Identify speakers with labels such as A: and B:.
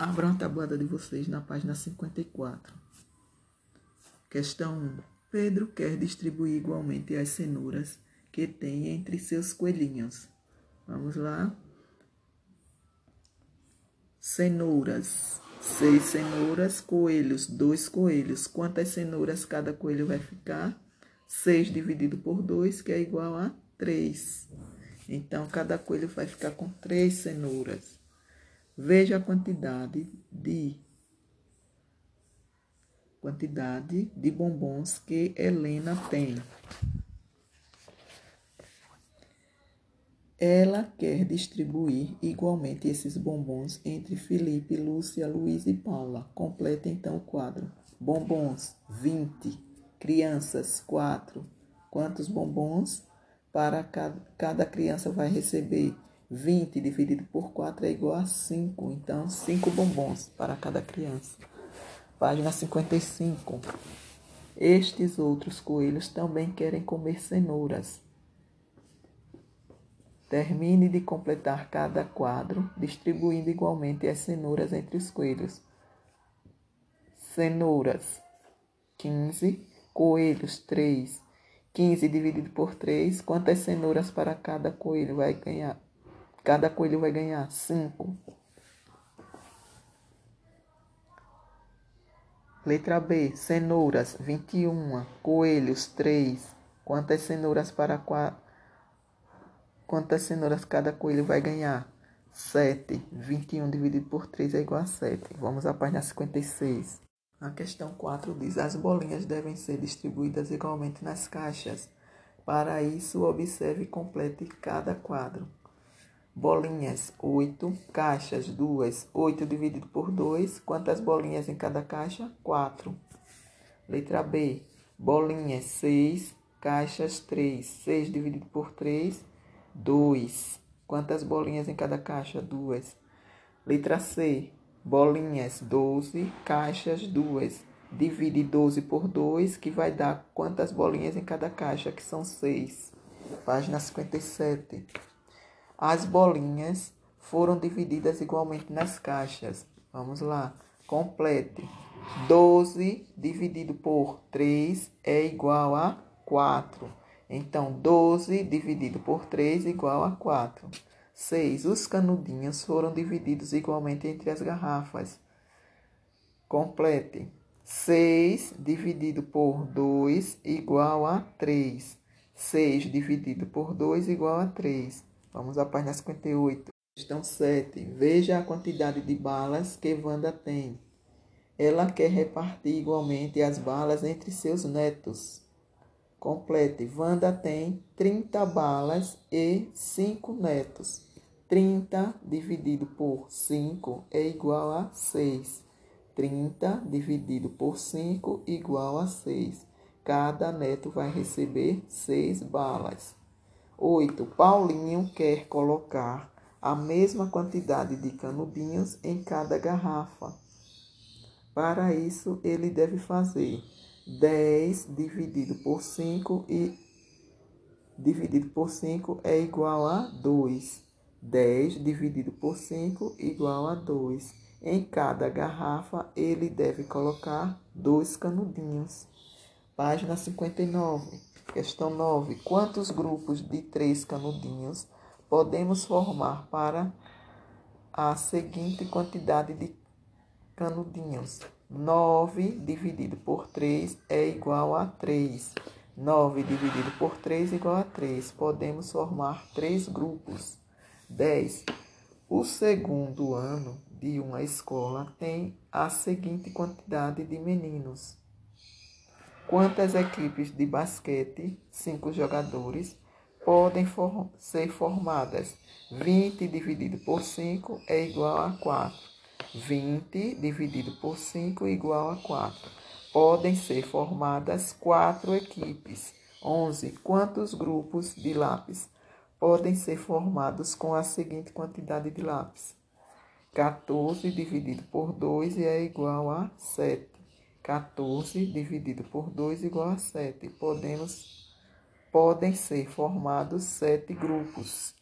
A: Abram a tabuada de vocês na página 54. Questão 1. Pedro quer distribuir igualmente as cenouras que tem entre seus coelhinhos. Vamos lá. Cenouras. Seis cenouras, coelhos, dois coelhos. Quantas cenouras cada coelho vai ficar? Seis dividido por dois, que é igual a três. Então, cada coelho vai ficar com três cenouras. Veja a quantidade de quantidade de bombons que Helena tem. Ela quer distribuir igualmente esses bombons entre Felipe, Lúcia, Luiz e Paula. Completa então o quadro. Bombons, 20. Crianças, 4. Quantos bombons para cada, cada criança vai receber? 20 dividido por 4 é igual a 5. Então, 5 bombons para cada criança. Página 55. Estes outros coelhos também querem comer cenouras. Termine de completar cada quadro, distribuindo igualmente as cenouras entre os coelhos. Cenouras, 15. Coelhos, 3. 15 dividido por 3. Quantas cenouras para cada coelho vai ganhar? Cada coelho vai ganhar 5. Letra B. Cenouras, 21. Coelhos, 3. Quantas cenouras para Quantas cenouras cada coelho vai ganhar? 7. 21 dividido por 3 é igual a 7. Vamos à página 56. A questão 4 diz: as bolinhas devem ser distribuídas igualmente nas caixas. Para isso, observe e complete cada quadro. Bolinhas, 8. Caixas, 2. 8 dividido por 2. Quantas bolinhas em cada caixa? 4. Letra B. Bolinhas, 6. Caixas, 3. 6 dividido por 3. 2. Quantas bolinhas em cada caixa? Duas. Letra C. Bolinhas, 12. Caixas, duas. Divide 12 por 2, que vai dar quantas bolinhas em cada caixa, que são 6. Página 57. As bolinhas foram divididas igualmente nas caixas. Vamos lá. Complete. 12 dividido por 3 é igual a 4. Então, 12 dividido por 3 igual a 4. 6. Os canudinhos foram divididos igualmente entre as garrafas. Complete. 6 dividido por 2 igual a 3. 6 dividido por 2 igual a 3. Vamos à página 58. Questão 7. Veja a quantidade de balas que Wanda tem. Ela quer repartir igualmente as balas entre seus netos. Complete. Wanda tem 30 balas e 5 netos. 30 dividido por 5 é igual a 6. 30 dividido por 5 igual a 6. Cada neto vai receber 6 balas. 8. Paulinho quer colocar a mesma quantidade de canudinhos em cada garrafa. Para isso, ele deve fazer 10 dividido por 5 e dividido por 5 é igual a 2. 10 dividido por 5 igual a 2. Em cada garrafa, ele deve colocar dois canudinhos. Página 59. Questão 9. Quantos grupos de três canudinhos podemos formar para a seguinte quantidade de canudinhos? 9 dividido por 3 é igual a 3. 9 dividido por 3 é igual a 3. Podemos formar três grupos. 10. O segundo ano de uma escola tem a seguinte quantidade de meninos. Quantas equipes de basquete, 5 jogadores, podem for ser formadas? 20 dividido por 5 é igual a 4. 20 dividido por 5 igual a 4. Podem ser formadas quatro equipes. 11. Quantos grupos de lápis podem ser formados com a seguinte quantidade de lápis? 14 dividido por 2 é igual a 7. 14 dividido por 2 igual a 7. Podemos, podem ser formados sete grupos.